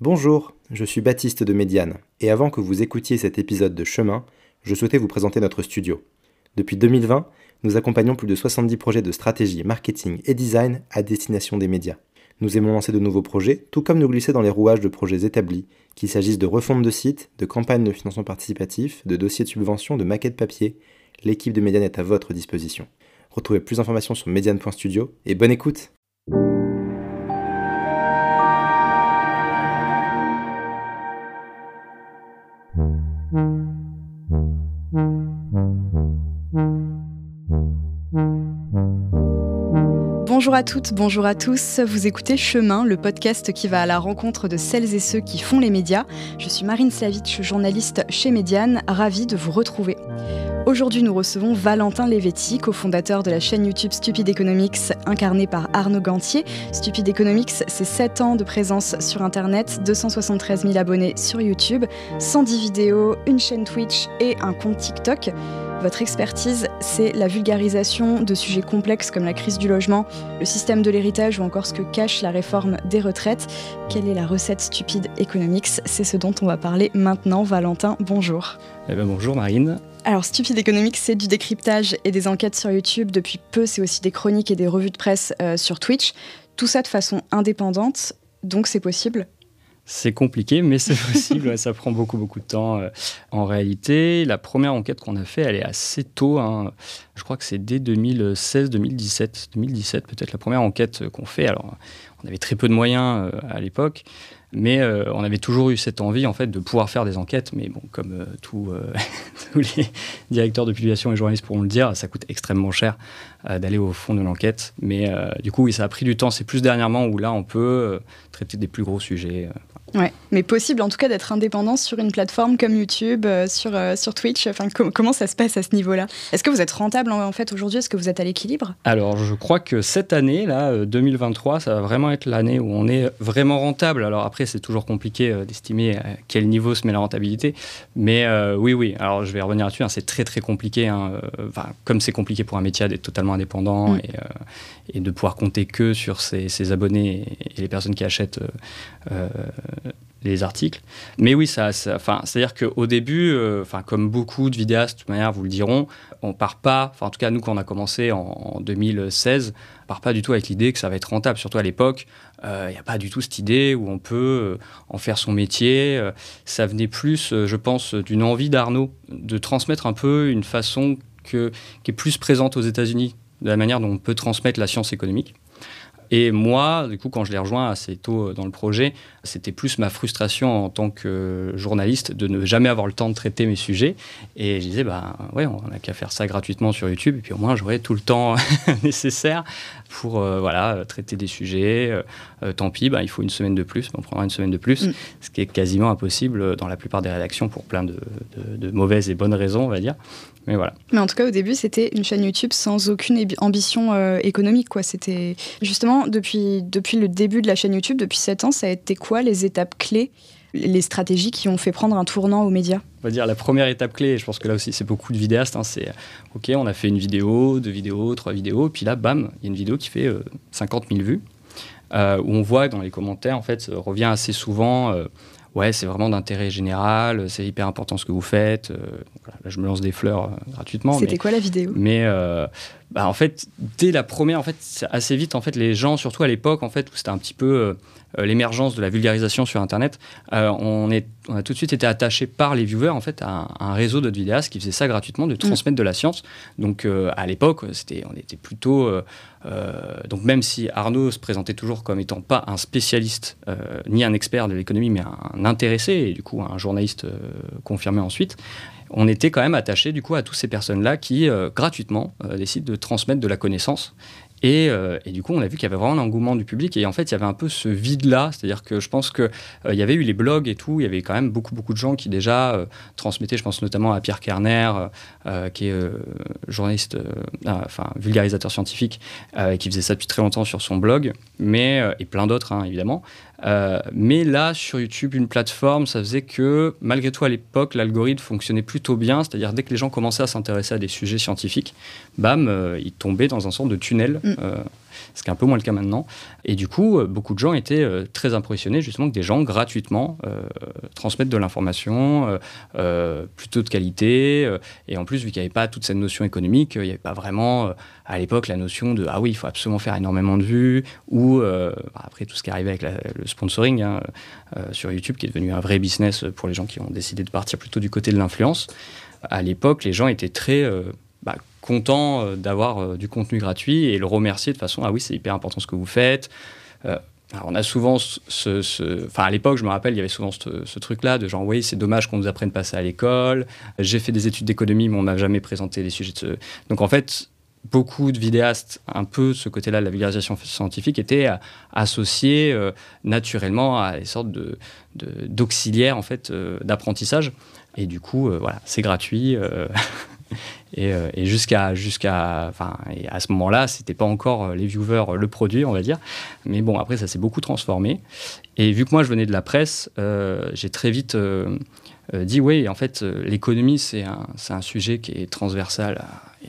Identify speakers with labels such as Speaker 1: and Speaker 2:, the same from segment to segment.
Speaker 1: Bonjour, je suis Baptiste de Médiane, et avant que vous écoutiez cet épisode de Chemin, je souhaitais vous présenter notre studio. Depuis 2020, nous accompagnons plus de 70 projets de stratégie, marketing et design à destination des médias. Nous aimons lancer de nouveaux projets, tout comme nous glisser dans les rouages de projets établis, qu'il s'agisse de refonte de sites, de campagnes de financement participatif, de dossiers de subvention, de maquettes papier. L'équipe de Médiane est à votre disposition. Retrouvez plus d'informations sur mediane.studio et bonne écoute
Speaker 2: Bonjour à toutes, bonjour à tous. Vous écoutez Chemin, le podcast qui va à la rencontre de celles et ceux qui font les médias. Je suis Marine Slavitch, journaliste chez Médiane, ravie de vous retrouver. Aujourd'hui, nous recevons Valentin Levetti, cofondateur de la chaîne YouTube Stupid Economics, incarnée par Arnaud Gantier. Stupid Economics, c'est 7 ans de présence sur Internet, 273 000 abonnés sur YouTube, 110 vidéos, une chaîne Twitch et un compte TikTok. Votre expertise, c'est la vulgarisation de sujets complexes comme la crise du logement, le système de l'héritage ou encore ce que cache la réforme des retraites. Quelle est la recette stupide Economics? C'est ce dont on va parler maintenant. Valentin, bonjour.
Speaker 3: Eh ben, bonjour Marine.
Speaker 2: Alors, Stupid Economics, c'est du décryptage et des enquêtes sur YouTube. Depuis peu, c'est aussi des chroniques et des revues de presse euh, sur Twitch. Tout ça de façon indépendante, donc c'est possible
Speaker 3: c'est compliqué, mais c'est possible. ça prend beaucoup, beaucoup de temps. Euh, en réalité, la première enquête qu'on a fait, elle est assez tôt. Hein. Je crois que c'est dès 2016, 2017, 2017 peut-être la première enquête qu'on fait. Alors, on avait très peu de moyens euh, à l'époque. Mais euh, on avait toujours eu cette envie en fait de pouvoir faire des enquêtes. Mais bon, comme euh, tous les directeurs de publication et journalistes pourront le dire, ça coûte extrêmement cher d'aller au fond de l'enquête. Mais du coup, oui, ça a pris du temps. C'est plus dernièrement où là, on peut traiter des plus gros sujets.
Speaker 2: Ouais, mais possible en tout cas d'être indépendant sur une plateforme comme YouTube, euh, sur, euh, sur Twitch. Enfin, comment ça se passe à ce niveau-là? Est-ce que vous êtes rentable en, fait aujourd'hui? Est-ce que vous êtes à l'équilibre?
Speaker 3: Alors, je crois que cette année, là, 2023, euh, ça va vraiment être l'année où on est vraiment rentable. Alors après, c'est toujours compliqué d'estimer à quel niveau se met la rentabilité, mais oui, oui. Alors, je vais revenir là-dessus. Hein, c'est très très compliqué. Hein, comme c'est compliqué pour un métier d'être totalement indépendant mm. et, et, de pouvoir compter que sur ses, ses, abonnés et les personnes qui achètent les articles. Mais oui, ça, enfin, c'est-à-dire qu'au début, euh, comme beaucoup de vidéastes, de toute manière, vous le diront, on part pas, en tout cas, nous, quand on a commencé en, 2016, on part pas du tout avec l'idée que ça va être rentable. Surtout à l'époque, il euh, n'y a pas du tout cette idée où on peut euh, en faire son métier. ça venait plus, je pense, d'une envie d'Arnaud de transmettre un peu une façon que, qui est plus présente aux États-Unis, de la manière dont on peut transmettre la science économique. Et moi, du coup, quand je l'ai rejoint assez tôt dans le projet, c'était plus ma frustration en tant que journaliste de ne jamais avoir le temps de traiter mes sujets. Et je disais, bah ouais, on n'a qu'à faire ça gratuitement sur YouTube, et puis au moins j'aurai tout le temps nécessaire pour euh, voilà, traiter des sujets. Euh, tant pis, bah, il faut une semaine de plus, on prendra une semaine de plus, mm. ce qui est quasiment impossible dans la plupart des rédactions pour plein de, de mauvaises et bonnes raisons, on va dire. Mais voilà.
Speaker 2: Mais en tout cas, au début, c'était une chaîne YouTube sans aucune ambition euh, économique. Quoi. C'était justement depuis, depuis le début de la chaîne YouTube, depuis 7 ans, ça a été quoi les étapes clés, les stratégies qui ont fait prendre un tournant aux médias?
Speaker 3: On va dire la première étape clé, et je pense que là aussi c'est beaucoup de vidéastes, hein, c'est ok, on a fait une vidéo, deux vidéos, trois vidéos, puis là, bam, il y a une vidéo qui fait 50 euh, 000 vues, euh, où on voit dans les commentaires, en fait, revient assez souvent ouais, c'est vraiment d'intérêt général, c'est hyper important ce que vous faites. Euh, là, je me lance des fleurs euh, gratuitement.
Speaker 2: C'était quoi la vidéo?
Speaker 3: Mais euh, bah, en fait, dès la première, en fait, assez vite, en fait, les gens, surtout à l'époque, en fait, où c'était un petit peu l'émergence de la vulgarisation sur Internet, on, est, on a tout de suite été attaché par les viewers, en fait, à un, réseau de vidéastes qui faisait ça gratuitement, de transmettre de la science. Donc, à l'époque, c'était, on était plutôt euh, donc même si Arnaud se présentait toujours comme étant pas un spécialiste euh, ni un expert de l'économie, mais un, intéressé et du coup un journaliste euh, confirmé ensuite, on était quand même attaché du coup à toutes ces personnes-là qui gratuitement décident de transmettre de la connaissance euh, et, du coup, on a vu qu'il y avait vraiment un engouement du public. Et en fait, il y avait un peu ce vide-là. C'est-à-dire que je pense qu'il euh, y avait eu les blogs et tout. Il y avait quand même beaucoup, beaucoup de gens qui déjà euh, transmettaient. Je pense notamment à Pierre Kerner, qui est journaliste, enfin vulgarisateur scientifique, qui faisait ça depuis très longtemps sur son blog. Mais, et plein d'autres, hein, évidemment. Euh, mais là, sur YouTube, une plateforme, ça faisait que, malgré tout, à l'époque, l'algorithme fonctionnait plutôt bien. C'est-à-dire, dès que les gens commençaient à s'intéresser à des sujets scientifiques, bam, euh, ils tombaient dans un sort de tunnel. Mm. Euh, ce qui est un peu moins le cas maintenant. Et du coup, beaucoup de gens étaient très impressionnés justement que des gens gratuitement transmettent de l'information plutôt de qualité. et en plus, vu qu'il n'y avait pas toute cette notion économique, il n'y avait pas vraiment à l'époque la notion de ah oui, il faut absolument faire énormément de vues, ou bah, après tout ce qui arrivait avec le sponsoring hein, sur YouTube, qui est devenu un vrai business pour les gens qui ont décidé de partir plutôt du côté de l'influence. À l'époque, les gens étaient très bah, content euh, d'avoir euh, du contenu gratuit et le remercier de façon ah oui c'est hyper important ce que vous faites. Euh, on a souvent ce, Enfin, à l'époque, je me rappelle, il y avait souvent ce, truc-là de genre, oui, c'est dommage qu'on nous apprenne pas ça à l'école. J'ai fait des études d'économie, mais on m'a jamais présenté les sujets de ce. Donc, en fait, beaucoup de vidéastes, un peu ce côté-là de la vulgarisation scientifique, étaient associés naturellement à des sortes de, d'auxiliaires, en fait, d'apprentissage. Et du coup, voilà, c'est gratuit. Euh, et, jusqu'à jusqu'à enfin à ce moment-là c'était pas encore euh, les viewers euh, le produit on va dire. Mais bon après ça s'est beaucoup transformé. Et vu que moi je venais de la presse j'ai très vite dit oui en fait l'économie c'est un, un sujet qui est transversal à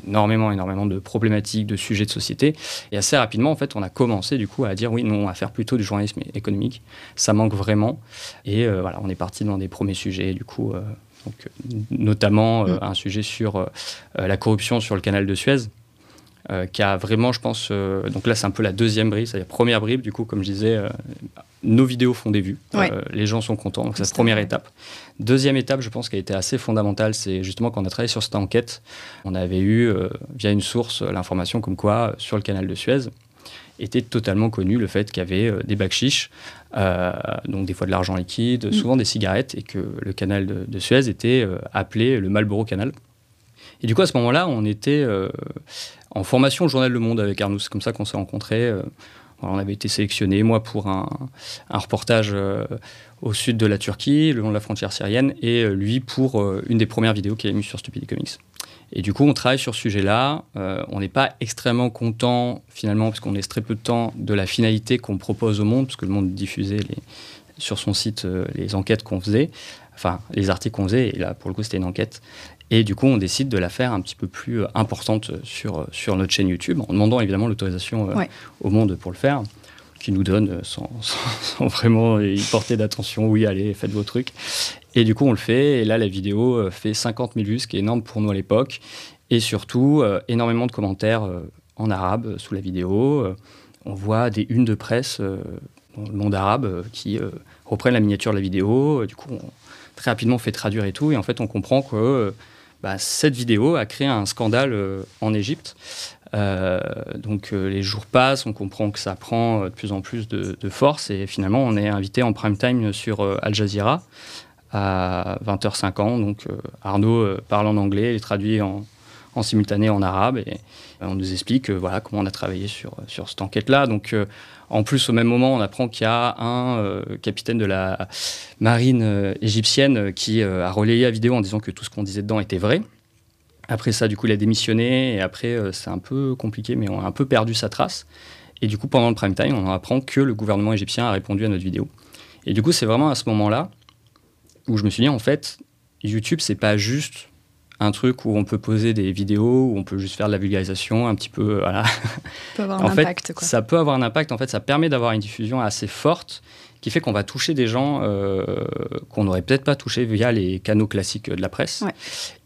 Speaker 3: énormément énormément de problématiques de sujets de société. Et assez rapidement en fait on a commencé du coup à dire oui non à faire plutôt du journalisme économique. Ça manque vraiment. Et voilà on est parti dans des premiers sujets du coup donc, notamment euh, mm. un sujet sur euh, la corruption sur le canal de Suez. Euh, qui a vraiment, je pense, donc là c'est un peu la deuxième bribe, c'est la première bribe, du coup, comme je disais, nos vidéos font des vues, les gens sont contents, donc c'est la première étape. Deuxième étape, je pense, qui a été assez fondamentale, c'est justement quand on a travaillé sur cette enquête, on avait eu, via une source, l'information comme quoi, sur le canal de Suez, était totalement connu le fait qu'il y avait des bacs chiches euh, donc des fois de l'argent liquide, mm. souvent des cigarettes, et que le canal de, Suez était euh, appelé le Marlboro Canal. Et du coup, à ce moment-là, on était euh, en formation au Journal Le Monde avec Arnaud. C'est comme ça qu'on s'est rencontrés. on avait été sélectionné, moi, pour un, un reportage au sud de la Turquie, le long de la frontière syrienne, et lui pour une des premières vidéos qu'il a mis sur Stupid Comics. Et du coup, on travaille sur ce sujet-là. Euh, on n'est pas extrêmement content, finalement, parce qu'on laisse très peu de temps, de la finalité qu'on propose au monde, parce que le monde diffusait les, sur son site euh, les enquêtes qu'on faisait, enfin, les articles qu'on faisait, et là, pour le coup, c'était une enquête. Et du coup, on décide de la faire un petit peu plus euh, importante sur, sur notre chaîne YouTube, en demandant évidemment l'autorisation au monde pour le faire qui nous donne sans, sans, vraiment y porter d'attention. Oui, allez, faites vos trucs. Et du coup, on le fait. Et là, la vidéo euh, fait 50 000 vues, ce qui est énorme pour nous à l'époque. Et surtout, euh, énormément de commentaires euh, en arabe sous la vidéo. on voit des unes de presse dans le monde arabe qui reprennent la miniature de la vidéo. Du coup, on, très rapidement, fait traduire et tout. Et en fait, on comprend que bah, cette vidéo a créé un scandale en Égypte. donc les jours passent, on comprend que ça prend de plus en plus de, force et finalement on est invité en prime time sur Al Jazeera à 20h50. Donc euh, Arnaud euh, parle en anglais, il traduit en, simultané en arabe et euh, on nous explique voilà, comment on a travaillé sur, sur cette enquête-là. Donc en plus, au même moment, on apprend qu'il y a un capitaine de la marine égyptienne qui a relayé la vidéo en disant que tout ce qu'on disait dedans était vrai. Après ça, du coup, il a démissionné et après, c'est un peu compliqué, mais on a un peu perdu sa trace. Et du coup, pendant le prime time, on apprend que le gouvernement égyptien a répondu à notre vidéo. Et du coup, c'est vraiment à ce moment-là où je me suis dit, en fait, YouTube, c'est pas juste un truc où on peut poser des vidéos, où on peut juste faire de la vulgarisation, un petit peu, voilà. Ça
Speaker 2: peut avoir un impact, quoi.
Speaker 3: Ça peut avoir un impact, en fait, ça permet d'avoir une diffusion assez forte qui fait qu'on va toucher des gens euh, qu'on n'aurait peut-être pas touché via les canaux classiques de la presse.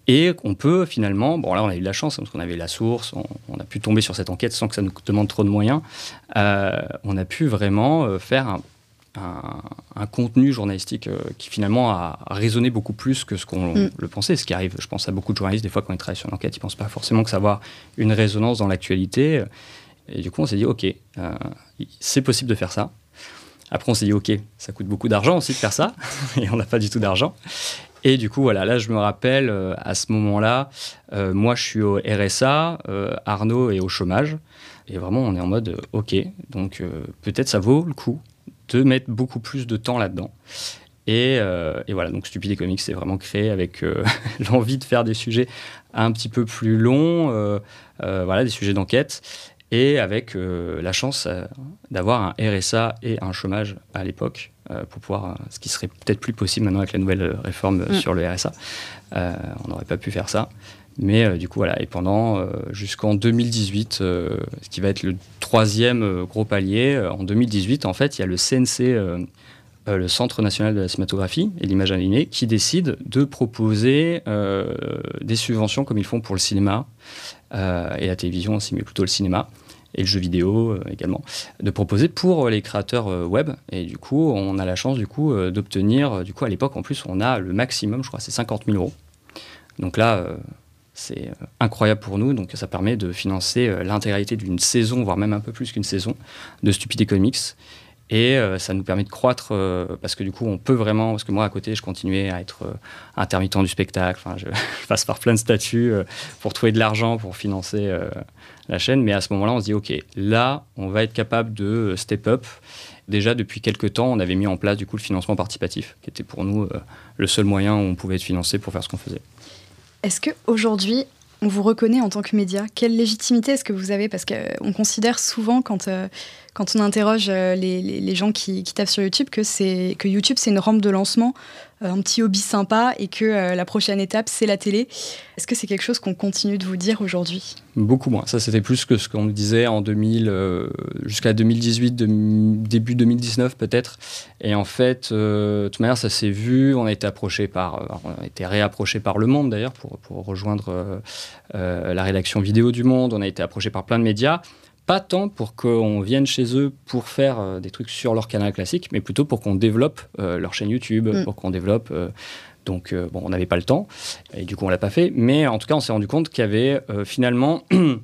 Speaker 3: Et qu'on peut finalement, bon là on a eu de la chance parce qu'on avait la source, on, a pu tomber sur cette enquête sans que ça nous demande trop de moyens. Euh, on a pu vraiment euh, faire un, un, contenu journalistique euh, qui finalement a, résonné beaucoup plus que ce qu'on mm. le pensait. Ce qui arrive, je pense à beaucoup de journalistes, des fois quand ils travaillent sur une enquête, ils ne pensent pas forcément que ça va avoir une résonance dans l'actualité. Et du coup, on s'est dit, OK, euh, c'est possible de faire ça. Après, on s'est dit, OK, ça coûte beaucoup d'argent aussi de faire ça, et on n'a pas du tout d'argent. Et du coup, voilà, là, je me rappelle, euh, à ce moment-là, moi, je suis au RSA, Arnaud est au chômage. Et vraiment, on est en mode, OK, donc peut-être ça vaut le coup de mettre beaucoup plus de temps là-dedans. Et, euh, et, voilà, donc Stupide Comics s'est vraiment créé avec euh, l'envie de faire des sujets un petit peu plus longs, euh, voilà, des sujets d'enquête. et avec la chance d'avoir un RSA et un chômage à l'époque pour pouvoir, ce qui serait peut-être plus possible maintenant avec la nouvelle réforme mm. sur le RSA. on n'aurait pas pu faire ça. Mais du coup, voilà. Et pendant jusqu'en 2018, ce qui va être le troisième gros palier, en 2018, en fait, il y a le CNC euh, le Centre national de la cinématographie et l'image alignée, qui décide de proposer euh, des subventions comme ils font pour le cinéma euh, et la télévision aussi, mais plutôt le cinéma et le jeu vidéo également, de proposer pour les créateurs web. Et du coup, on a la chance du coup d'obtenir, du coup à l'époque en plus, on a le maximum, je crois, c'est 50 000 euros. Donc là, c'est incroyable pour nous. Donc ça permet de financer l'intégralité d'une saison, voire même un peu plus qu'une saison, de Stupid Comics. Et euh, ça nous permet de croître euh, parce que du coup, on peut vraiment. Parce que moi, à côté, je continuais à être euh, intermittent du spectacle. Enfin, je, passe par plein de statuts pour trouver de l'argent pour financer la chaîne. Mais à ce moment-là, on se dit OK, là, on va être capable de step up. Déjà, depuis quelques temps, on avait mis en place du coup le financement participatif, qui était pour nous le seul moyen où on pouvait être financé pour faire ce qu'on faisait.
Speaker 2: Est-ce qu'aujourd'hui, on vous reconnaît en tant que média? Quelle légitimité est-ce que vous avez? Parce qu'on considère souvent, quand quand on interroge euh, les, gens qui, tapent sur YouTube que, que YouTube, c'est une rampe de lancement, euh, un petit hobby sympa et que euh, la prochaine étape, c'est la télé. Est-ce que c'est quelque chose qu'on continue de vous dire aujourd'hui?
Speaker 3: Beaucoup moins. Ça, c'était plus que ce qu'on disait en 2000, jusqu'à 2018, début 2019 peut-être. Et en fait, de toute manière, ça s'est vu. On a été approché par, on a été réapproché par Le Monde d'ailleurs pour rejoindre la rédaction vidéo du Monde. On a été approché par plein de médias pas tant pour qu'on vienne chez eux pour faire euh, des trucs sur leur canal classique, mais plutôt pour qu'on développe euh, leur chaîne YouTube, mm. pour qu'on développe. Euh, donc, bon, on n'avait pas le temps, et du coup, on l'a pas fait. Mais en tout cas, on s'est rendu compte qu'il y avait finalement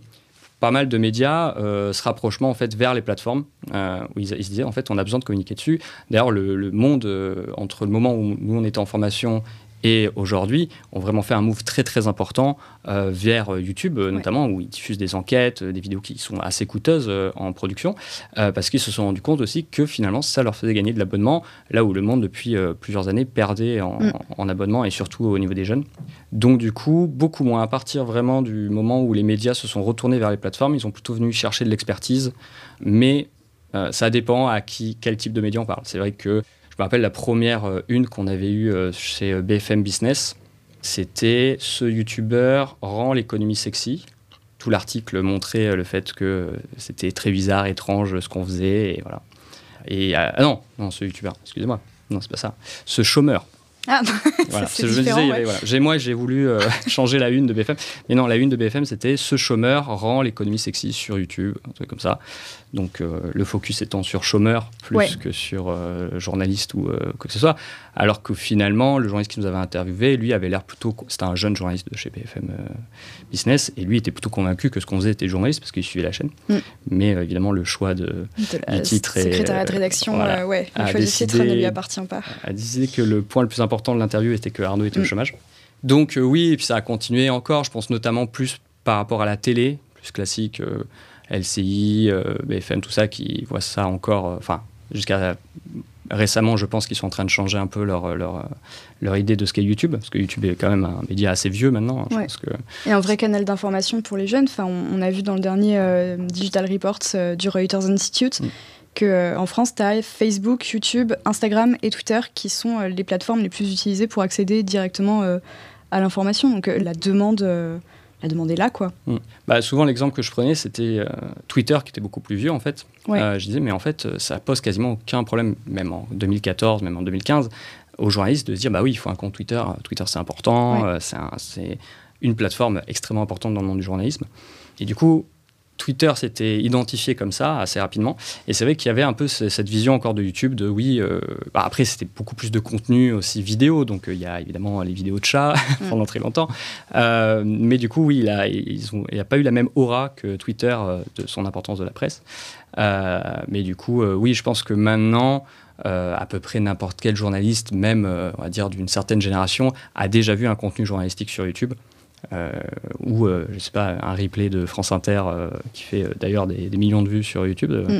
Speaker 3: pas mal de médias, ce rapprochement en fait vers les plateformes, où ils, se disaient en fait, on a besoin de communiquer dessus. D'ailleurs, le, le, monde entre le moment où nous on était en formation et aujourd'hui ont vraiment fait un move très très important euh, vers euh, YouTube, euh, notamment où ils diffusent des enquêtes, des vidéos qui sont assez coûteuses en production, parce qu'ils se sont rendus compte aussi que finalement ça leur faisait gagner de l'abonnement, là où le monde depuis plusieurs années perdait en, mm. en, abonnement et surtout au niveau des jeunes. Donc du coup, beaucoup moins. À partir vraiment du moment où les médias se sont retournés vers les plateformes, ils ont plutôt venu chercher de l'expertise, mais ça dépend à qui, quel type de médias on parle. C'est vrai que me rappelle la première euh, une qu'on avait eue euh, chez euh, BFM Business. C'était ce youtubeur rend l'économie sexy. Tout l'article montrait le fait que c'était très bizarre, étrange ce qu'on faisait. Et voilà. Et ah non, non, ce youtubeur, excusez-moi. Non, c'est pas ça. Ce chômeur.
Speaker 2: Ah, voilà, je me disais,
Speaker 3: j'ai moi j'ai voulu changer la une de BFM, mais non, la une de BFM c'était ce chômeur rend l'économie sexy sur YouTube, un truc comme ça. Donc euh, le focus étant sur chômeur plus que sur euh, journaliste ou euh, quoi que ce soit. Alors que finalement, le journaliste qui nous avait interviewé, lui avait l'air plutôt. C'était un jeune journaliste de chez BFM Business et lui était plutôt convaincu que ce qu'on faisait était journaliste parce qu'il suivait la chaîne. Mm. Mais évidemment, le choix de,
Speaker 2: du titre et. Secrétariat de rédaction, ouais, le choix du titre ne lui appartient pas.
Speaker 3: A décidé que le point le plus important de l'interview était que Arnaud était au mm. chômage. Donc oui, et puis ça a continué encore, je pense notamment plus par rapport à la télé, plus classique. LCI, euh, BFM, tout ça, qui voient ça encore, euh, enfin, jusqu'à récemment, je pense qu'ils sont en train de changer un peu leur, leur, leur idée de ce qu'est YouTube, parce que YouTube est quand même un média assez vieux maintenant. Hein, je pense que...
Speaker 2: Et un vrai canal d'information pour les jeunes. Enfin, on, a vu dans le dernier euh, Digital Reports du Reuters Institute. Mm. Que qu'en France, tu as Facebook, YouTube, Instagram et Twitter qui sont les plateformes les plus utilisées pour accéder directement à l'information. Donc la demande la demande est là, quoi.
Speaker 3: Hmm. Bah, souvent, l'exemple que je prenais, c'était euh, Twitter, qui était beaucoup plus vieux, en fait. Euh, je disais, mais en fait, euh, ça pose quasiment aucun problème, même en 2014, même en 2015, aux journalistes de se dire, bah oui, il faut un compte Twitter. Twitter, c'est important, c'est une plateforme extrêmement importante dans le monde du journalisme. Et du coup, Twitter s'était identifié comme ça assez rapidement. Et c'est vrai qu'il y avait un peu cette vision encore de YouTube de oui. Euh, bah, après, c'était beaucoup plus de contenu aussi vidéo. Donc, euh, il y a évidemment les vidéos de chats mm. pendant très longtemps. Euh, mais du coup, oui, il n'a a pas eu la même aura que Twitter de son importance de la presse. mais du coup, oui, je pense que maintenant. à peu près n'importe quel journaliste, même on va dire d'une certaine génération, a déjà vu un contenu journalistique sur YouTube. Euh, ou euh, je sais pas un replay de France Inter euh, qui fait d'ailleurs des, millions de vues sur YouTube. Mm.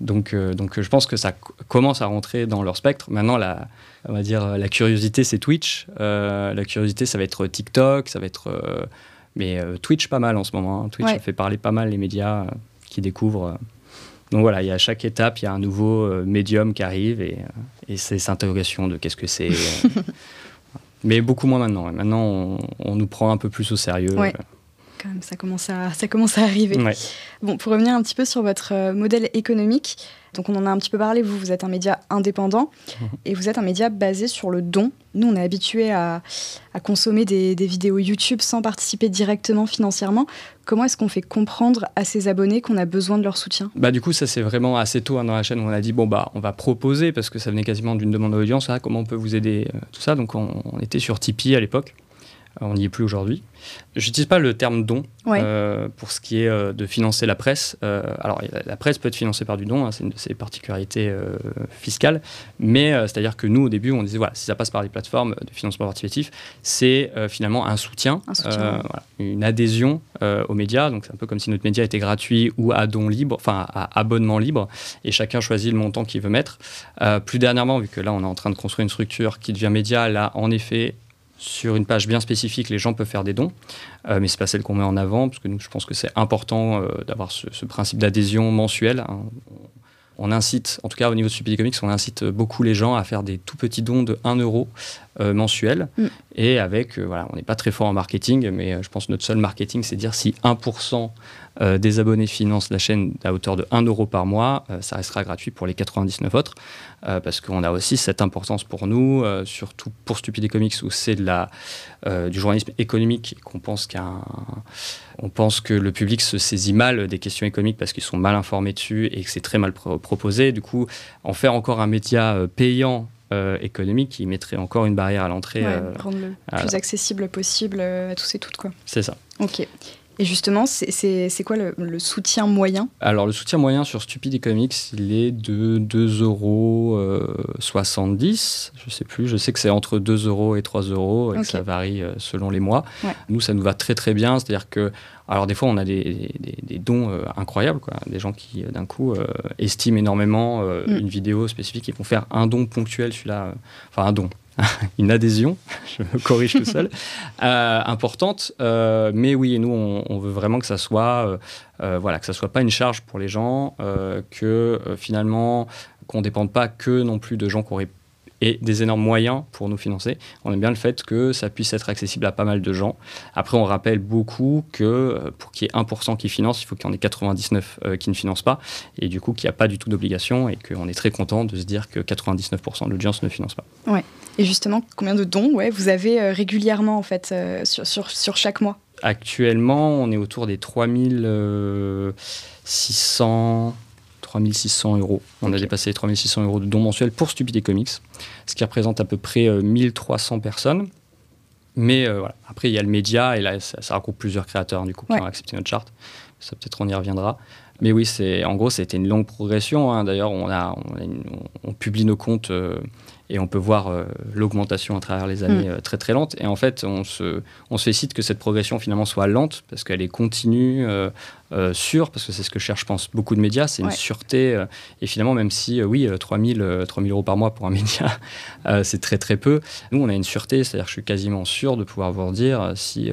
Speaker 3: Donc, donc je pense que ça commence à rentrer dans leur spectre. Maintenant, la, on va dire la curiosité, c'est Twitch. la curiosité, ça va être TikTok, ça va être mais Twitch pas mal en ce moment. Hein. Twitch fait parler pas mal les médias qui découvrent. Donc voilà, il y a à chaque étape, il y a un nouveau médium qui arrive et, et c'est cette interrogation de qu'est-ce que c'est. Mais beaucoup moins maintenant. Maintenant, on, nous prend un peu plus au sérieux.
Speaker 2: Ouais. Quand même, ça commence à, ça commence à arriver. Bon, pour revenir un petit peu sur votre modèle économique, donc on en a un petit peu parlé, vous, vous êtes un média indépendant mhm. et vous êtes un média basé sur le don. Nous, on est habitué à, consommer des, vidéos YouTube sans participer directement financièrement. Comment est-ce qu'on fait comprendre à ses abonnés qu'on a besoin de leur soutien?
Speaker 3: Bah, Du coup, ça c'est vraiment assez tôt hein, dans la chaîne où on a dit, bon, bah, on va proposer, parce que ça venait quasiment d'une demande d'audience, ah, comment on peut vous aider, euh, tout ça. Donc on était sur Tipeee à l'époque. On n'y est plus aujourd'hui. J'utilise pas le terme don euh, pour ce qui est euh, de financer la presse. Euh, alors, la presse peut être financée par du don, hein, c'est une de ses particularités fiscales. Mais c'est-à-dire que nous, au début, on disait voilà, si ça passe par les plateformes de financement participatif, c'est finalement un soutien, une adhésion aux médias. Donc, c'est un peu comme si notre média était gratuit ou à don libre, enfin à abonnement libre, et chacun choisit le montant qu'il veut mettre. plus dernièrement, vu que là, on est en train de construire une structure qui devient média, là, en effet, sur une page bien spécifique, les gens peuvent faire des dons, euh, mais c'est pas celle qu'on met en avant, parce que nous, je pense que c'est important euh, d'avoir ce, principe d'adhésion mensuelle. Hein. On incite, en tout cas au niveau de Stupid Comics, on incite beaucoup les gens à faire des tout petits dons de 1 euro euh, mensuel. Mm. Et avec, voilà, on n'est pas très fort en marketing, mais je pense que notre seul marketing, c'est dire si 1% des abonnés financent la chaîne à hauteur de 1 euro par mois, ça restera gratuit pour les 99 autres. Euh, parce qu'on a aussi cette importance pour nous, euh, surtout pour Stupide Comics, où c'est euh, du journalisme économique, qu'on pense qu'un on pense que le public se saisit mal des questions économiques parce qu'ils sont mal informés dessus et que c'est très mal proposé. Du coup, en faire encore un média payant économique qui mettrait encore une barrière à l'entrée.
Speaker 2: rendre le plus accessible possible à tous et toutes.
Speaker 3: C'est ça.
Speaker 2: Ok. Et justement, c'est quoi le, soutien moyen?
Speaker 3: Alors, le soutien moyen sur Stupid Comics, il est de 2,70 euros. Je sais plus, je sais que c'est entre 2 euros et 3 euros et que ça varie euh, selon les mois. Nous, ça nous va très très bien. C'est-à-dire que, alors des fois, on a des, des, dons euh, incroyables, quoi. des gens qui euh, d'un coup estiment énormément mm. une vidéo spécifique et vont faire un don ponctuel, celui-là, enfin un don, une adhésion, je me corrige tout seul, euh, importante. Euh, mais oui, nous, on, veut vraiment que ça soit, euh, voilà, que ça soit pas une charge pour les gens, que finalement, qu'on dépende pas que non plus de gens qui auraient et des énormes moyens pour nous financer. On aime bien le fait que ça puisse être accessible à pas mal de gens. Après, on rappelle beaucoup que pour qu'il y ait 1% qui finance, il faut qu'il y en ait 99 euh, qui ne financent pas. Et du coup, qu'il n'y a pas du tout d'obligation et qu'on est très content de se dire que 99% de l'audience ne finance pas.
Speaker 2: Ouais. Et justement, combien de dons ouais, vous avez euh, régulièrement en fait sur, sur, sur, chaque mois?
Speaker 3: Actuellement, on est autour des 3600 3600 euros. On a dépassé les 3600 euros de dons mensuels pour Stupidity Comics, ce qui représente à peu près 1300 euh, personnes. Mais euh, voilà. après, il y a le média, et là, ça, regroupe plusieurs créateurs du coup, qui ont accepté notre charte. Ça, peut-être, on y reviendra. Mais oui, c'est en gros, c'était une longue progression. Hein. D'ailleurs, on, a, on, publie nos comptes euh, et on peut voir euh, l'augmentation à travers les années mm. euh, très très lente. Et en fait, on se, on se félicite que cette progression finalement soit lente parce qu'elle est continue, euh, sûre, parce que c'est ce que cherchent, je pense, beaucoup de médias, c'est une sûreté. et finalement, même si, oui, 3000, 3000 euros par mois pour un média, c'est très très peu, nous, on a une sûreté, c'est-à-dire que je suis quasiment sûr de pouvoir vous dire si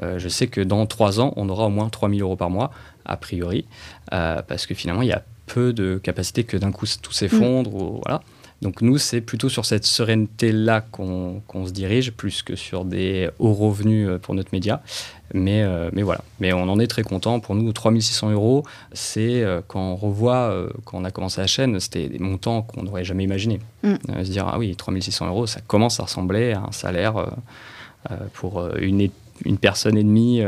Speaker 3: je sais que dans trois ans, on aura au moins 3000 euros par mois, a priori, parce que finalement, il y a peu de capacité que d'un coup tout s'effondre. Ou, voilà. Donc nous, c'est plutôt sur cette sérénité-là qu'on se dirige, plus que sur des hauts revenus euh, pour notre média. Mais, euh, mais voilà, mais on en est très content. Pour nous, 3600 euros, c'est euh, quand on revoit, quand on a commencé la chaîne, c'était des montants qu'on n'aurait jamais imaginé. Mm. se dire, ah oui, 3600 euros, ça commence à ressembler à un salaire pour une, une personne et demie.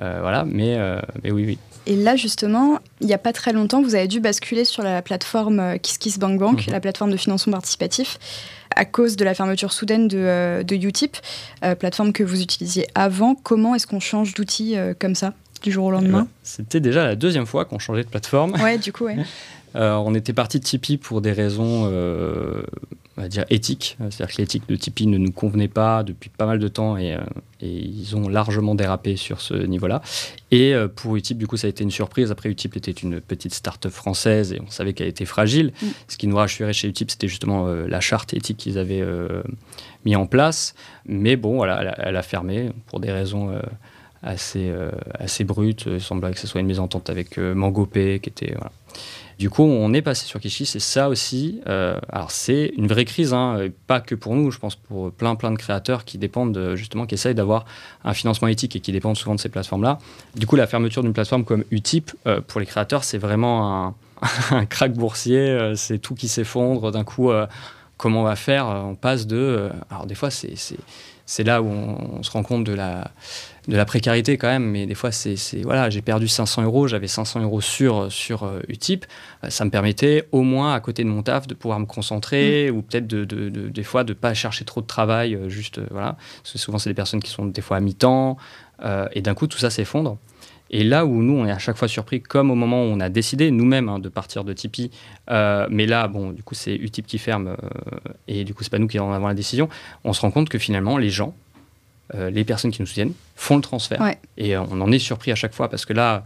Speaker 3: voilà, mais, mais oui, oui.
Speaker 2: Et là, justement, il n'y a pas très longtemps, vous avez dû basculer sur la plateforme euh, KissKissBankBank, mhm. la plateforme de financement participatif, à cause de la fermeture soudaine de, euh, de Utip, euh, plateforme que vous utilisiez avant. Comment est-ce qu'on change d'outil comme ça, du jour au lendemain eh ben,
Speaker 3: C'était déjà la deuxième fois qu'on changeait de plateforme.
Speaker 2: Ouais, du coup, ouais.
Speaker 3: on était parti de Tipeee pour des raisons on va dire éthique. C'est-à-dire que l'éthique de Tipeee ne nous convenait pas depuis pas mal de temps et, euh, ils ont largement dérapé sur ce niveau-là. Et euh, pour Utip, du coup, ça a été une surprise. Après, Utip était une petite start-up française et on savait qu'elle était fragile. Mm. Ce qui nous rassurait chez Utip, c'était justement euh, la charte éthique qu'ils avaient mis en place. Mais bon, voilà, elle a, fermé pour des raisons assez, assez brute. Il semblerait que ce soit une mise en tente avec Mangopé, qui était. Voilà. Du coup, on est passé sur Kishi. C'est ça aussi. alors, c'est une vraie crise, hein, pas que pour nous, je pense pour plein, plein de créateurs qui dépendent justement, qui essayent d'avoir un financement éthique et qui dépendent souvent de ces plateformes-là. Du coup, la fermeture d'une plateforme comme Utip, pour les créateurs, c'est vraiment un, un crack boursier. c'est tout qui s'effondre. D'un coup, comment on va faire? On passe de. alors, des fois, c'est là où on, se rend compte de la, de la précarité quand même. Mais des fois, c'est voilà, j'ai perdu 500 euros, j'avais 500 euros sur, sur euh, Utip. Euh, ça me permettait au moins, à côté de mon taf, de pouvoir me concentrer mm. ou peut-être de, de, des fois de ne pas chercher trop de travail. Euh, juste, voilà. Parce que souvent, c'est des personnes qui sont des fois à mi-temps. et d'un coup, tout ça s'effondre. Et là où nous, on est à chaque fois surpris, comme au moment où on a décidé nous-mêmes hein, de partir de Tipeee, euh, mais là, bon, du coup, c'est Utip qui ferme, euh, et du coup, c'est pas nous qui en avons la décision, on se rend compte que finalement, les gens, euh, les personnes qui nous soutiennent, font le transfert. Et on en est surpris à chaque fois, parce que là,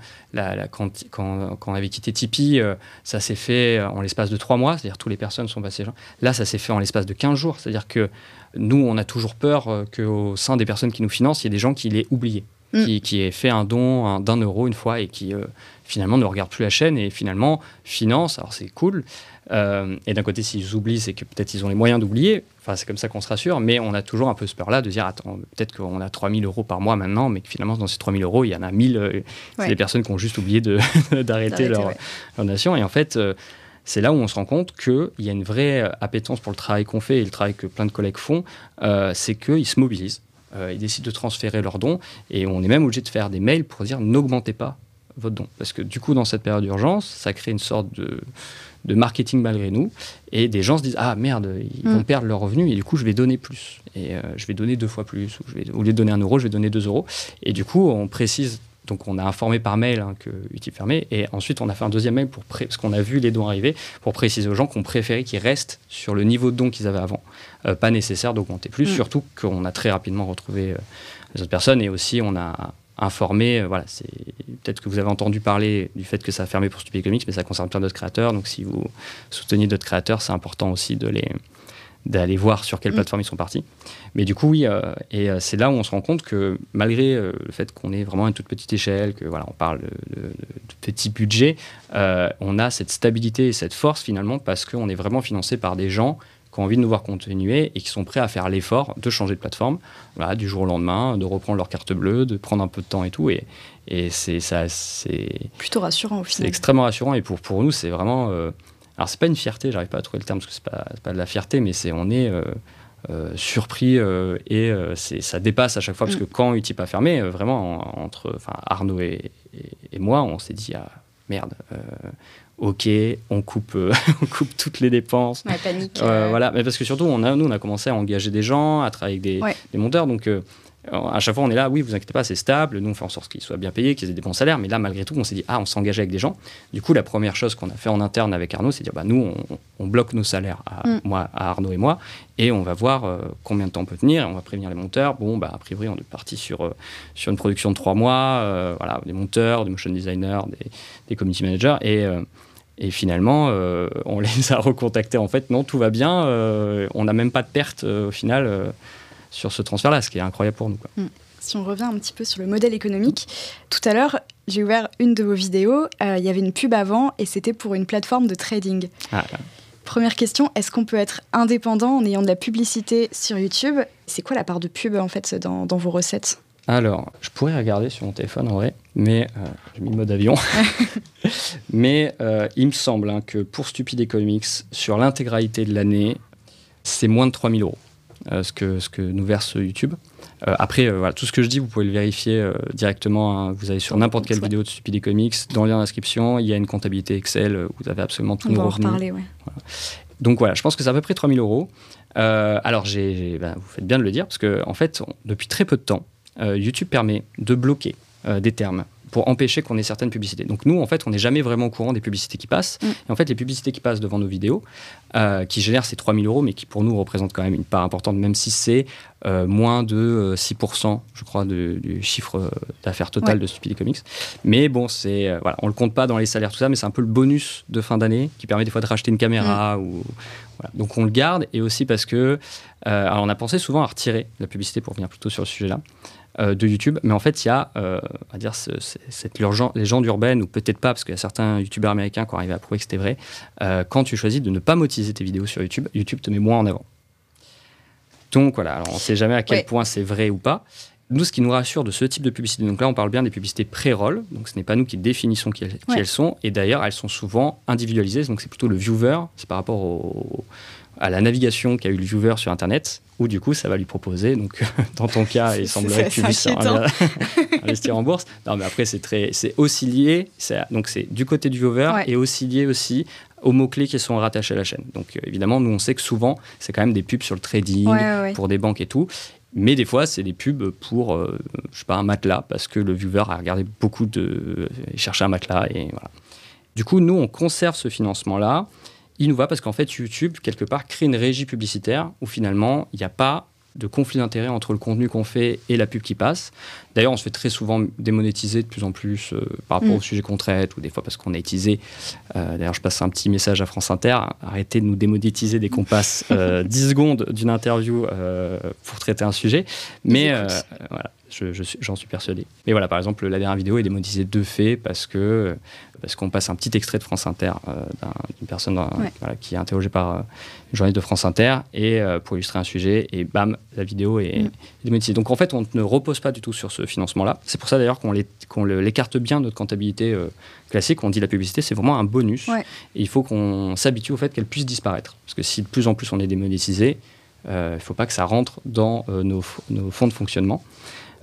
Speaker 3: quand, quand, on avait quitté Tipeee, ça s'est fait en l'espace de trois mois, c'est-à-dire toutes les personnes sont passées. Là, ça s'est fait en l'espace de 15 jours, c'est-à-dire que nous, on a toujours peur qu'au sein des personnes qui nous financent, il y ait des gens qui l'aient oublié. Mm. qui, qui ait fait un don d'un euro une fois et qui euh, finalement ne regarde plus la chaîne et finalement finance. Alors c'est cool. Euh, et d'un côté, s'ils oublient, c'est que peut-être ils ont les moyens d'oublier. Enfin, c'est comme ça qu'on se rassure. Mais on a toujours un peu ce peur-là de dire attends, peut-être qu'on a 3000 euros par mois maintenant, mais que finalement, dans ces 3000 euros, il y en a 1000. Euh, c'est des personnes qui ont juste oublié d'arrêter leur, donation. Et en fait, c'est là où on se rend compte qu'il y a une vraie appétence pour le travail qu'on fait et le travail que plein de collègues font. c'est qu'ils se mobilisent euh, ils décident de transférer leurs dons et on est même obligé de faire des mails pour dire n'augmentez pas votre don. Parce que du coup, dans cette période d'urgence, ça crée une sorte de, de, marketing malgré nous. Et des gens se disent Ah merde, ils vont mm. perdre leurs revenus et du coup, je vais donner plus. Et euh, je vais donner deux fois plus. Ou je vais, au lieu de donner un euro, je vais donner deux euros. Et du coup, on précise donc on a informé par mail hein, que Utip fermé et ensuite on a fait un deuxième mail pour parce qu'on a vu les dons arriver pour préciser aux gens qu'on préférait qu'ils restent sur le niveau de dons qu'ils avaient avant. Euh, pas nécessaire d'augmenter plus, mm. surtout qu'on a très rapidement retrouvé euh, les autres personnes et aussi on a informé, euh, voilà, c'est peut-être que vous avez entendu parler du fait que ça a fermé pour Stupid Comics, mais ça concerne plein d'autres créateurs. Donc si vous soutenez d'autres créateurs, c'est important aussi de les d'aller voir sur quelle mm. plateforme ils sont partis. Mais du coup, oui, euh, et euh, c'est là où on se rend compte que malgré euh, le fait qu'on est vraiment à une toute petite échelle, que voilà, on parle de, de, petits budgets, on a cette stabilité et cette force finalement parce qu'on est vraiment financé par des gens qui ont envie de nous voir continuer et qui sont prêts à faire l'effort de changer de plateforme, voilà, du jour au lendemain, de reprendre leur carte bleue, de prendre un peu de temps et tout. Et, et c'est ça, c'est
Speaker 2: plutôt rassurant au final.
Speaker 3: C'est extrêmement rassurant et pour, pour nous, c'est vraiment alors c'est pas une fierté, j'arrive pas à trouver le terme parce que c'est pas, pas de la fierté, mais c'est on est euh, euh, surpris euh, et ça dépasse à chaque fois parce mm. que quand Utip a fermé, vraiment entre Arnaud et, moi, on s'est dit ah merde. Ok, on coupe, on coupe toutes les dépenses.
Speaker 2: Ouais, panique.
Speaker 3: Voilà, mais parce que surtout, on a, nous, on a commencé à engager des gens, à travailler avec des, des monteurs, donc à chaque fois, on est là, oui, vous inquiétez pas, c'est stable, nous on fait en sorte qu'ils soient bien payés, qu'ils aient des bons salaires, mais là, malgré tout, on s'est dit, ah, on s'engage avec des gens. Du coup, la première chose qu'on a fait en interne avec Arnaud, c'est dire, bah, nous, on, bloque nos salaires, à, mm. moi, à Arnaud et moi, et on va voir euh, combien de temps on peut tenir, on va prévenir les monteurs. Bon, bah, a priori, on est parti sur, euh, sur une production de trois mois, euh, voilà, des monteurs, des motion designers, des, des community managers, et. Et finalement, on les a recontactés. En fait, non, tout va bien. on n'a même pas de perte au final sur ce transfert-là, ce qui est incroyable pour nous. Hmm.
Speaker 2: Si on revient un petit peu sur le modèle économique, tout à l'heure, j'ai ouvert une de vos vidéos, euh, il y avait une pub avant et c'était pour une plateforme de trading. Ah, Première question, est-ce qu'on peut être indépendant en ayant de la publicité sur YouTube? C'est quoi la part de pub en fait dans, vos recettes?
Speaker 3: Alors, je pourrais regarder sur mon téléphone en vrai, mais euh, j'ai mis le mode avion. mais euh, il me semble hein, que pour Stupid Economics, sur l'intégralité de l'année, c'est moins de 3000 euros. Euh, ce, que, ce que nous verse YouTube. Après, voilà, tout ce que je dis, vous pouvez le vérifier directement. Hein. Vous allez sur n'importe quelle vidéo de Stupid Comics, dans le lien d'inscription, il y a une comptabilité Excel où vous avez absolument tous nos revenus.
Speaker 2: Reparler, ouais.
Speaker 3: Donc voilà, je pense que c'est à peu près 3000 euros. alors, ben, vous faites bien de le dire, parce que en fait, depuis très peu de temps, YouTube permet de bloquer des termes pour empêcher qu'on ait certaines publicités. Donc nous, en fait, on n'est jamais vraiment au courant des publicités qui passent. Mm. Et en fait, les publicités qui passent devant nos vidéos, euh, qui génèrent ces 3000 euros, mais qui pour nous représentent quand même une part importante, même si c'est euh, moins de 6%, euh, je crois, du chiffre d'affaires total de Stupid Comics. Mais bon, c'est voilà, on le compte pas dans les salaires, tout ça, mais c'est un peu le bonus de fin d'année qui permet des fois de racheter une caméra mm. ou Donc on le garde et aussi parce que alors on a pensé souvent à retirer la publicité pour venir plutôt sur le sujet là. De YouTube. Mais en fait, il y a, on va dire, cette légende urbaine, ou peut-être pas, parce qu'il y a certains YouTubeurs américains qui ont arrivé à prouver que c'était vrai. quand tu choisis de ne pas monétiser tes vidéos sur YouTube, YouTube te met moins en avant. Donc voilà, alors on ne sait jamais à quel point c'est vrai ou pas. Nous, ce qui nous rassure de ce type de publicité, donc là, on parle bien des publicités pré-roll, donc ce n'est pas nous qui définissons qui, elles sont, et d'ailleurs, elles sont souvent individualisées, donc c'est plutôt le viewer, c'est par rapport à la navigation qu'a eu le viewer sur Internet, où du coup, ça va lui proposer, donc dans ton cas, il semblerait que tu puisses investir en bourse. Non, mais après, c'est très, c'est aussi lié, donc c'est du côté du viewer et aussi lié aussi aux mots-clés qui sont rattachés à la chaîne. Donc euh, évidemment, nous, on sait que souvent, c'est quand même des pubs sur le trading, pour des banques et tout. Mais des fois, c'est des pubs pour, euh, je sais pas, un matelas, parce que le viewer a regardé beaucoup de... Il cherchait un matelas, et voilà. Du coup, nous, on conserve ce financement-là. Il nous va parce qu'en fait, YouTube, quelque part, crée une régie publicitaire où finalement, il n'y a pas de conflit d'intérêt entre le contenu qu'on fait et la pub qui passe. D'ailleurs, on se fait très souvent démonétiser de plus en plus euh, par rapport mm. au sujet qu'on traite, ou des fois parce qu'on est utilisé. Euh, d'ailleurs, je passe un petit message à France Inter arrêtez de nous démonétiser dès qu'on passe 10 euh, secondes d'une interview pour traiter un sujet. Mais voilà, j'en je, suis persuadé. Mais voilà, par exemple, la dernière vidéo est démonétisée de fait parce que parce qu'on passe un petit extrait de France Inter euh, d'une personne qui est interrogée par euh, une journaliste de France Inter et euh, pour illustrer un sujet et bam la vidéo est, démonétisée. Donc en fait on ne repose pas du tout sur ce financement-là. C'est pour ça d'ailleurs qu'on l'écarte bien de notre comptabilité classique. On dit la publicité c'est vraiment un bonus et il faut qu'on s'habitue au fait qu'elle puisse disparaître parce que si de plus en plus on est démonétisé, il ne faut pas que ça rentre dans nos, nos fonds de fonctionnement.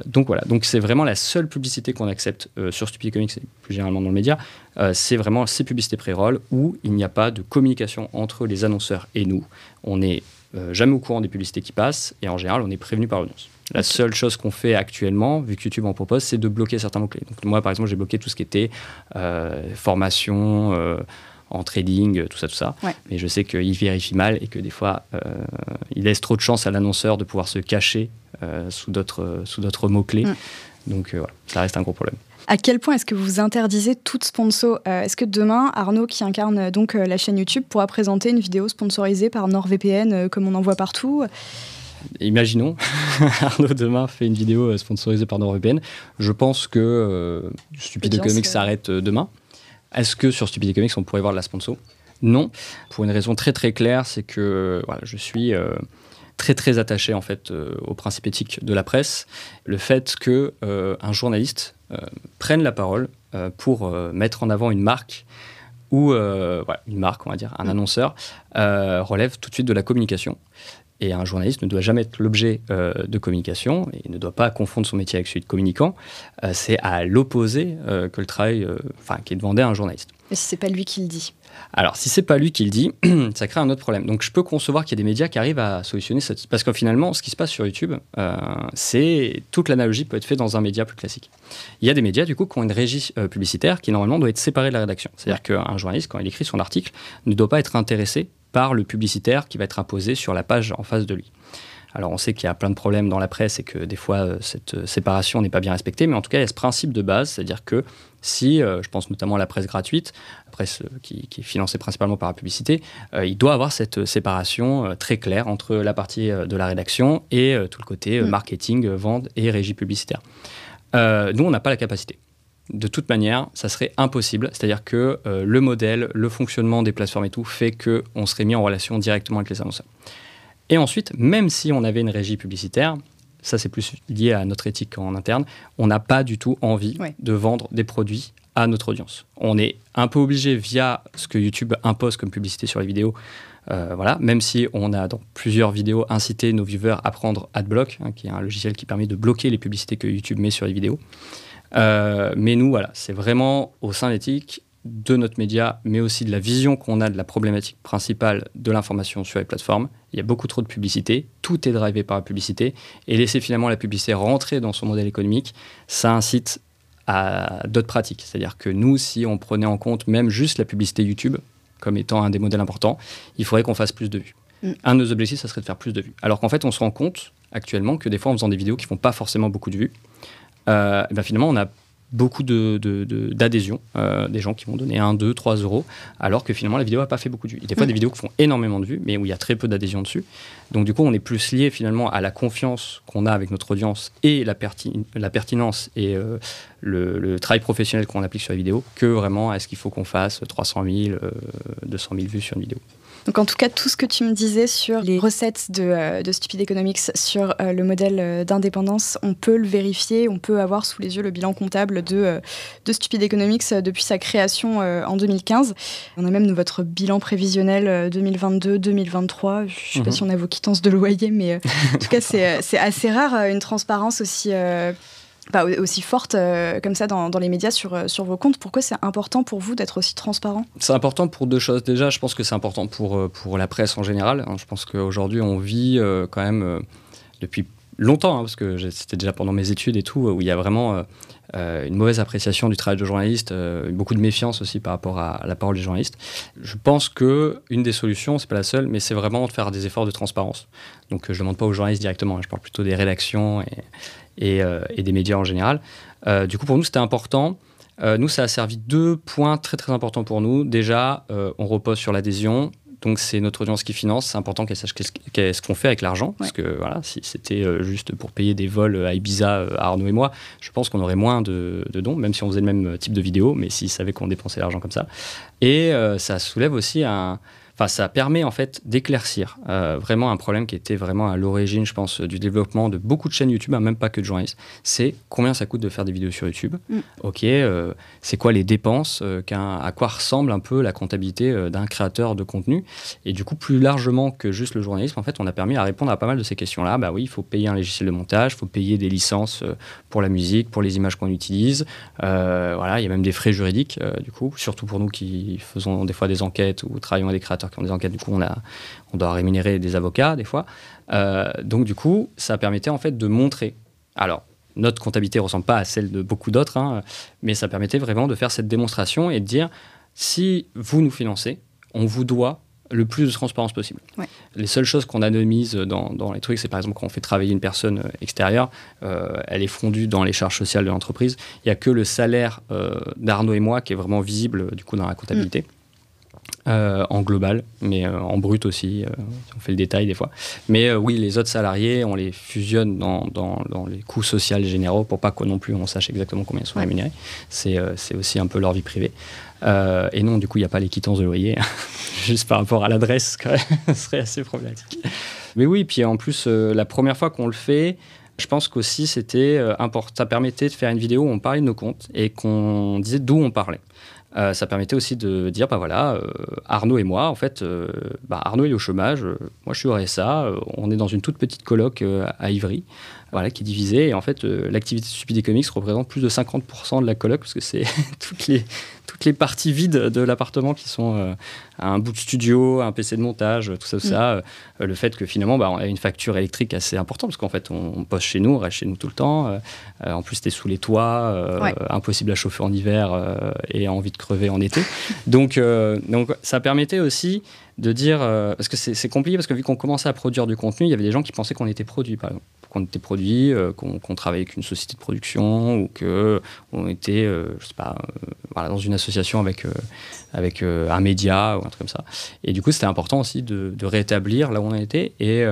Speaker 3: Donc voilà, donc c'est vraiment la seule publicité qu'on accepte euh, sur Stupid Comics et plus généralement dans le média. Euh, c'est vraiment ces publicités pré-roll où il n'y a pas de communication entre les annonceurs et nous. On n'est euh, jamais au courant des publicités qui passent et en général on est prévenu par l'annonce. La seule chose qu'on fait actuellement, vu que YouTube en propose, c'est de bloquer certains mots-clés. Donc moi par exemple j'ai bloqué tout ce qui était formation en trading, tout ça, tout ça. Mais je sais qu'il vérifie mal et que des fois, il laisse trop de chance à l'annonceur de pouvoir se cacher euh, sous d'autres sous d'autres mots clés. Mm. Donc euh, voilà, ça reste un gros problème.
Speaker 2: À quel point est-ce que vous interdisez toute sponsor euh, Est-ce que demain, Arnaud, qui incarne donc la chaîne YouTube, pourra présenter une vidéo sponsorisée par NordVPN comme on en voit partout?
Speaker 3: Imaginons, Arnaud demain fait une vidéo sponsorisée par NordVPN. Je pense que Stupid Economics s'arrête demain. Est-ce que sur Stupid Economics, on pourrait voir de la sponsor? Non, pour une raison très très claire, c'est que voilà, je suis très très attaché en fait euh, au principe éthique de la presse, le fait que euh, un journaliste euh, prenne la parole pour mettre en avant une marque ou une marque, on va dire, un mm. annonceur, relève tout de suite de la communication. Et un journaliste ne doit jamais être l'objet de communication et ne doit pas confondre son métier avec celui de communicant. c'est à l'opposé que le travail enfin, qui est demandé à un journaliste.
Speaker 2: Mais si c'est pas lui qui le dit
Speaker 3: alors, si c'est pas lui qui le dit, ça crée un autre problème. Donc, je peux concevoir qu'il y a des médias qui arrivent à solutionner cette... Parce que finalement, ce qui se passe sur YouTube, euh, c'est toute l'analogie peut être faite dans un média plus classique. Il y a des médias, du coup, qui ont une régie euh, publicitaire qui, normalement, doit être séparée de la rédaction. C'est-à-dire qu'un journaliste, quand il écrit son article, ne doit pas être intéressé par le publicitaire qui va être imposé sur la page en face de lui. Alors on sait qu'il y a plein de problèmes dans la presse et que des fois euh, cette séparation n'est pas bien respectée, mais en tout cas il y a ce principe de base, c'est-à-dire que si, euh, je pense notamment à la presse gratuite, la presse euh, qui, est financée principalement par la publicité, il doit avoir cette séparation très claire entre la partie de la rédaction et tout le côté mm. marketing, vente et régie publicitaire. nous, on n'a pas la capacité de toute manière, ça serait impossible. C'est-à-dire que le modèle, le fonctionnement des plateformes et tout fait qu'on serait mis en relation directement avec les annonceurs. Et ensuite, même si on avait une régie publicitaire, ça c'est plus lié à notre éthique en interne, on n'a pas du tout envie de vendre des produits à notre audience. On est un peu obligé via ce que YouTube impose comme publicité sur les vidéos, euh, voilà, même si on a dans plusieurs vidéos incité nos viewers à prendre AdBlock, hein, qui est un logiciel qui permet de bloquer les publicités que YouTube met sur les vidéos. Euh, mais nous, voilà, c'est vraiment au sein de l'éthique de notre média, mais aussi de la vision qu'on a de la problématique principale de l'information sur les plateformes. Il y a beaucoup trop de publicité, tout est drivé par la publicité, et laisser finalement la publicité rentrer dans son modèle économique, ça incite à d'autres pratiques. C'est-à-dire que nous, si on prenait en compte même juste la publicité YouTube comme étant un des modèles importants, il faudrait qu'on fasse plus de vues. Mm. Un de nos objectifs, ça serait de faire plus de vues. Alors qu'en fait, on se rend compte actuellement que des fois, en faisant des vidéos qui font pas forcément beaucoup de vues, euh, ben finalement, on a beaucoup d'adhésions, de, euh, des gens qui vont donner 1, 2, 3 euros, alors que finalement la vidéo n'a pas fait beaucoup de vues. Il y a des fois mm. des vidéos qui font énormément de vues, mais où il y a très peu d'adhésions dessus. Donc du coup, on est plus lié finalement à la confiance qu'on a avec notre audience et la, la pertinence et euh, le, travail professionnel qu'on applique sur la vidéo que vraiment à ce qu'il faut qu'on fasse 300 000, 200 000 vues sur une vidéo.
Speaker 2: Donc en tout cas, tout ce que tu me disais sur les recettes de, euh, Stupid Economics, sur euh, le modèle euh, d'indépendance, on peut le vérifier, on peut avoir sous les yeux le bilan comptable de, de Stupid Economics depuis sa création en 2015. On a même votre bilan prévisionnel 2022-2023. Je ne sais pas mhm. si on a vos quittances de loyer, mais en tout cas, c'est assez rare une transparence aussi pas aussi forte euh, comme ça dans, les médias sur, euh, sur vos comptes. Pourquoi c'est important pour vous d'être aussi transparent?
Speaker 3: C'est important pour deux choses. Déjà, je pense que c'est important pour, euh, pour la presse en général. Hein. Je pense qu'aujourd'hui, on vit quand même depuis longtemps, hein, parce que c'était déjà pendant mes études et tout, où il y a vraiment une mauvaise appréciation du travail de journaliste, beaucoup de méfiance aussi par rapport à, la parole du journaliste. Je pense que une des solutions, c'est pas la seule, mais c'est vraiment de faire des efforts de transparence. Donc je ne demande pas aux journalistes directement, hein. je parle plutôt des rédactions et, euh, et, des médias en général. Euh, du coup, pour nous, c'était important. Euh, nous, ça a servi deux points très très importants pour nous. Déjà, on repose sur l'adhésion. Donc c'est notre audience qui finance, c'est important qu'elle sache ce qu'on fait avec l'argent, parce que voilà, si c'était juste pour payer des vols à Ibiza, à Arnaud et moi, je pense qu'on aurait moins de, dons, même si on faisait le même type de vidéo, mais s'ils savaient qu'on dépensait l'argent comme ça. Et ça soulève aussi un, Enfin, ça permet en fait d'éclaircir euh, vraiment un problème qui était vraiment à l'origine, je pense, du développement de beaucoup de chaînes YouTube, hein, même pas que de journalistes. C'est combien ça coûte de faire des vidéos sur YouTube? Mm. Ok, euh, c'est quoi les dépenses, euh, à quoi ressemble un peu la comptabilité d'un créateur de contenu? Et du coup, plus largement que juste le journalisme, en fait, on a permis à répondre à pas mal de ces questions-là. Bah oui, il faut payer un logiciel de montage, il faut payer des licences pour la musique, pour les images qu'on utilise. voilà, il y a même des frais juridiques, du coup, surtout pour nous qui faisons des fois des enquêtes ou travaillons avec des créateurs qui ont des enquêtes, du coup, on, a, on doit rémunérer des avocats des fois. Euh, donc, du coup, ça permettait en fait de montrer. Alors, notre comptabilité ne ressemble pas à celle de beaucoup d'autres, hein, mais ça permettait vraiment de faire cette démonstration et de dire si vous nous financez, on vous doit le plus de transparence possible. Les seules choses qu'on anonymise dans, dans les trucs, c'est par exemple quand on fait travailler une personne euh, extérieure, euh, elle est fondue dans les charges sociales de l'entreprise. Il n'y a que le salaire d'Arnaud et moi qui est vraiment visible du coup dans la comptabilité. Euh, en global, mais euh, en brut aussi, euh, on fait le détail des fois. Mais oui, les autres salariés, on les fusionne dans, dans, les coûts sociaux généraux pour pas qu'on non plus on sache exactement combien ils sont rémunérés. C'est aussi un peu leur vie privée. et non, du coup, il n'y a pas les quittances de loyer, juste par rapport à l'adresse, ce serait assez problématique. Mais oui, puis en plus, la première fois qu'on le fait, je pense qu'aussi c'était important. Ça permettait de faire une vidéo où on parlait de nos comptes et qu'on disait d'où on parlait. Euh, ça permettait aussi de dire, bah voilà, euh, Arnaud et moi, en fait, euh, bah Arnaud est au chômage, moi je suis au RSA, on est dans une toute petite coloc à Ivry, voilà, qui est divisée. Et en fait, l'activité Stupid Comics représente plus de 50% de la coloc, parce que c'est toutes les, toutes les parties vides de l'appartement qui sont un bout de studio, un PC de montage, tout ça, tout ça. Mm. le fait que finalement, bah, on a une facture électrique assez importante, parce qu'en fait, on, poste chez nous, on reste chez nous tout le temps. en plus, tu es sous les toits, impossible à chauffer en hiver et envie de en été. donc, euh, donc ça permettait aussi de dire, euh, parce que c'est compliqué, parce que vu qu'on commençait à produire du contenu, il y avait des gens qui pensaient qu'on était produit, par exemple. Qu'on était produit, euh, qu'on travaillait avec une société de production ou qu'on était, je sais pas, voilà, dans une association avec, avec un média ou un truc comme ça. Et du coup, c'était important aussi de, de, rétablir là où on était. Et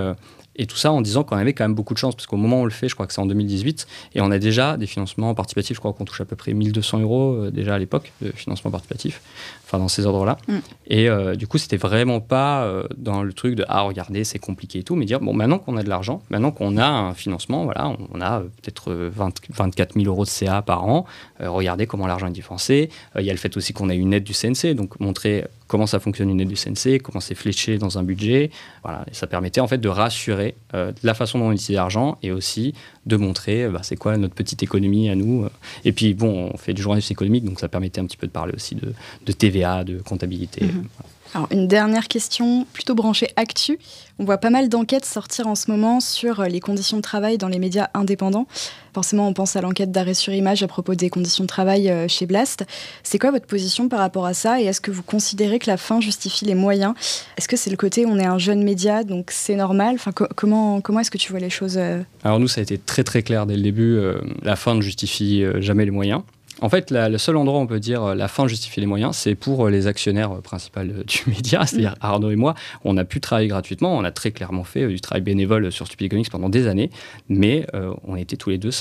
Speaker 3: et tout ça en disant qu'on avait quand même beaucoup de chance, parce qu'au moment où on le fait, je crois que c'est en 2018, et on a déjà des financements participatifs, je crois qu'on touche à peu près 1200 euros euh, déjà à l'époque de financement participatif, enfin dans ces ordres-là. Mm. Et euh, du coup, c'était vraiment pas euh, dans le truc de ah regardez c'est compliqué et tout, mais dire bon maintenant qu'on a de l'argent, maintenant qu'on a un financement, voilà, on a peut-être 24 000 euros de CA par an, regardez comment l'argent est dépensé. Il y a le fait aussi qu'on a une aide du CNC, donc montrer comment ça fonctionne une aide du CNC, comment c'est fléché dans un budget. Voilà, et ça permettait en fait de rassurer euh, la façon dont on utilise l'argent et aussi de montrer bah, c'est quoi notre petite économie à nous. Et puis bon, on fait du journalisme économique, donc ça permettait un petit peu de parler aussi de, TVA, de comptabilité. Mhm.
Speaker 2: Alors, une dernière question, plutôt branchée actu. On voit pas mal d'enquêtes sortir en ce moment sur euh, les conditions de travail dans les médias indépendants. Forcément, on pense à l'enquête d'arrêt sur image à propos des conditions de travail euh, chez Blast. C'est quoi votre position par rapport à ça Et est-ce que vous considérez que la fin justifie les moyens? Est-ce que c'est le côté on est un jeune média, donc c'est normal? Enfin, Comment, comment est-ce que tu vois les choses
Speaker 3: euh? Alors nous, ça a été très très clair dès le début. la fin ne justifie jamais les moyens. En fait, le seul endroit où on peut dire euh, la fin justifie les moyens, c'est pour euh, les actionnaires euh, principaux du média, c'est-à-dire Arnaud et moi. On a pu travailler gratuitement, on a très clairement fait du travail bénévole sur Stupid Comics pendant des années, mais on était tous les deux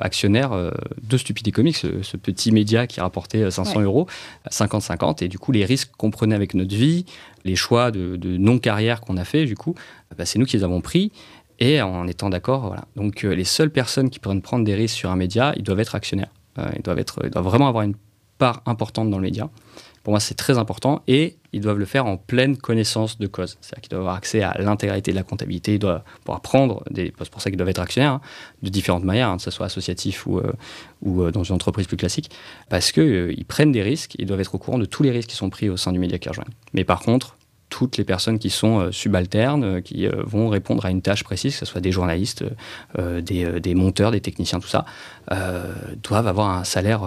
Speaker 3: actionnaires de Stupid Comics, ce, petit média qui rapportait 500 euros, 50-50, et du coup, les risques qu'on prenait avec notre vie, les choix de, non-carrière qu'on a fait, du coup, bah, c'est nous qui les avons pris et en étant d'accord. Voilà. Donc les seules personnes qui pourraient prendre des risques sur un média, ils doivent être actionnaires. Euh, ils, doivent être, ils doivent vraiment avoir une part importante dans le média. Pour moi, c'est très important et ils doivent le faire en pleine connaissance de cause. C'est-à-dire qu'ils doivent avoir accès à l'intégralité de la comptabilité, ils doivent pouvoir prendre, des, c'est pour ça qu'ils doivent être actionnaires, hein, de différentes manières, hein, que ce soit associatif ou, euh, euh, dans une entreprise plus classique, parce qu'ils ils prennent des risques, ils doivent être au courant de tous les risques qui sont pris au sein du média qu'ils rejoignent. Mais par contre, toutes les personnes qui sont euh, subalternes, euh, qui euh, vont répondre à une tâche précise, que ce soit des journalistes, des, monteurs, des techniciens, tout ça, doivent avoir un salaire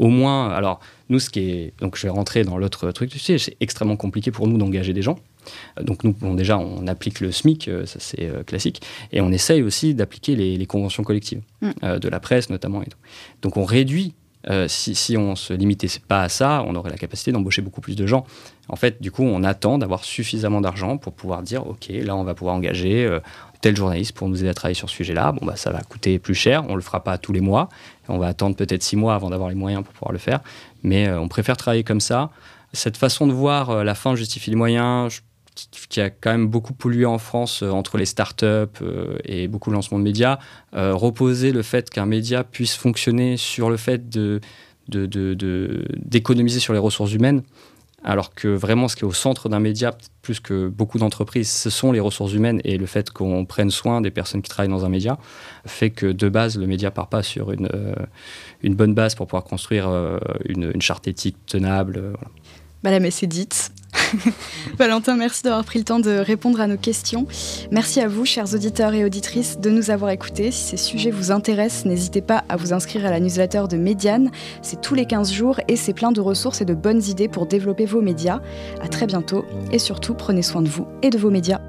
Speaker 3: au moins. Alors, nous, ce qui est. Donc, je vais rentrer dans l'autre truc, tu sais, c'est extrêmement compliqué pour nous d'engager des gens. Donc, nous, bon, déjà, on applique le SMIC, ça c'est classique, et on essaye aussi d'appliquer les, conventions collectives, mm. de la presse notamment. Et tout. Donc, on réduit euh, si, on se limitait pas à ça, on aurait la capacité d'embaucher beaucoup plus de gens. En fait, du coup, on attend d'avoir suffisamment d'argent pour pouvoir dire, OK, là, on va pouvoir engager euh, tel journaliste pour nous aider à travailler sur ce sujet-là. Bon, bah, ça va coûter plus cher, on le fera pas tous les mois. On va attendre peut-être six mois avant d'avoir les moyens pour pouvoir le faire. Mais euh, on préfère travailler comme ça. Cette façon de voir la fin justifie les moyens, je qui a quand même beaucoup pollué en France euh, entre les startups euh, et beaucoup de lancements de médias, euh, reposer le fait qu'un média puisse fonctionner sur le fait de, d'économiser sur les ressources humaines, alors que vraiment ce qui est au centre d'un média, plus que beaucoup d'entreprises, ce sont les ressources humaines et le fait qu'on prenne soin des personnes qui travaillent dans un média, fait que de base, le média part pas sur une, une bonne base pour pouvoir construire une, charte éthique tenable. Voilà.
Speaker 2: Bah, la messe est dite. Valentin, merci d'avoir pris le temps de répondre à nos questions. Merci à vous, chers auditeurs et auditrices, de nous avoir écoutés. Si ces sujets vous intéressent, n'hésitez pas à vous inscrire à la newsletter de Médiane. C'est tous les 15 jours et c'est plein de ressources et de bonnes idées pour développer vos médias. À très bientôt et surtout, prenez soin de vous et de vos médias.